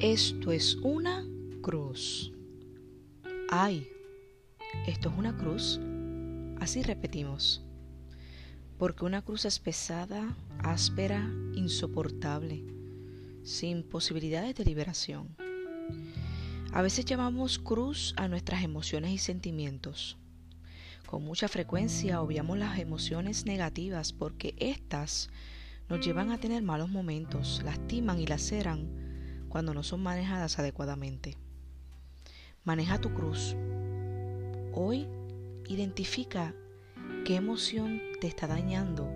Esto es una cruz. Ay, esto es una cruz. Así repetimos. Porque una cruz es pesada, áspera, insoportable, sin posibilidades de liberación. A veces llamamos cruz a nuestras emociones y sentimientos. Con mucha frecuencia obviamos las emociones negativas porque éstas nos llevan a tener malos momentos, lastiman y laceran cuando no son manejadas adecuadamente. Maneja tu cruz. Hoy identifica qué emoción te está dañando,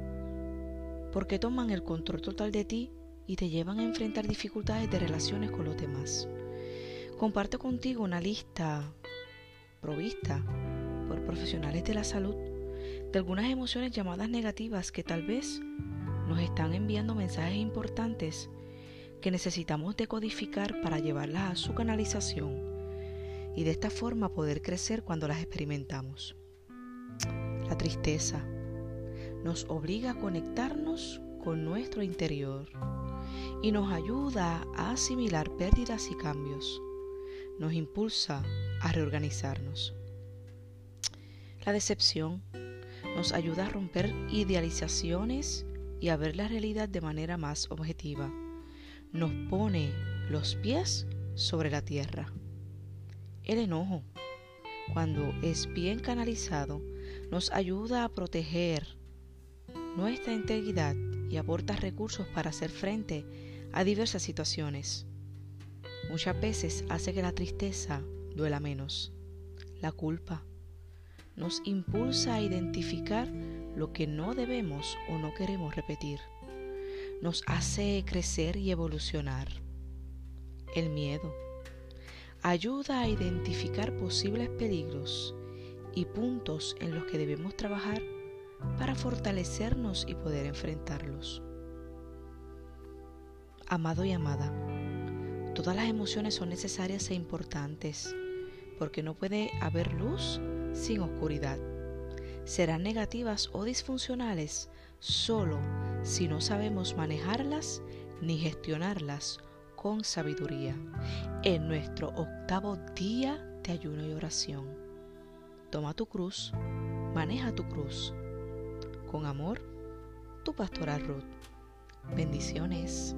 porque toman el control total de ti y te llevan a enfrentar dificultades de relaciones con los demás. Comparte contigo una lista provista por profesionales de la salud de algunas emociones llamadas negativas que tal vez nos están enviando mensajes importantes que necesitamos decodificar para llevarlas a su canalización y de esta forma poder crecer cuando las experimentamos. La tristeza nos obliga a conectarnos con nuestro interior y nos ayuda a asimilar pérdidas y cambios. Nos impulsa a reorganizarnos. La decepción nos ayuda a romper idealizaciones y a ver la realidad de manera más objetiva. Nos pone los pies sobre la tierra. El enojo, cuando es bien canalizado, nos ayuda a proteger nuestra integridad y aporta recursos para hacer frente a diversas situaciones. Muchas veces hace que la tristeza duela menos. La culpa nos impulsa a identificar lo que no debemos o no queremos repetir. Nos hace crecer y evolucionar. El miedo ayuda a identificar posibles peligros y puntos en los que debemos trabajar para fortalecernos y poder enfrentarlos. Amado y amada, todas las emociones son necesarias e importantes porque no puede haber luz sin oscuridad. Serán negativas o disfuncionales solo si no sabemos manejarlas ni gestionarlas con sabiduría en nuestro octavo día de ayuno y oración. Toma tu cruz, maneja tu cruz. Con amor, tu pastora Ruth. Bendiciones.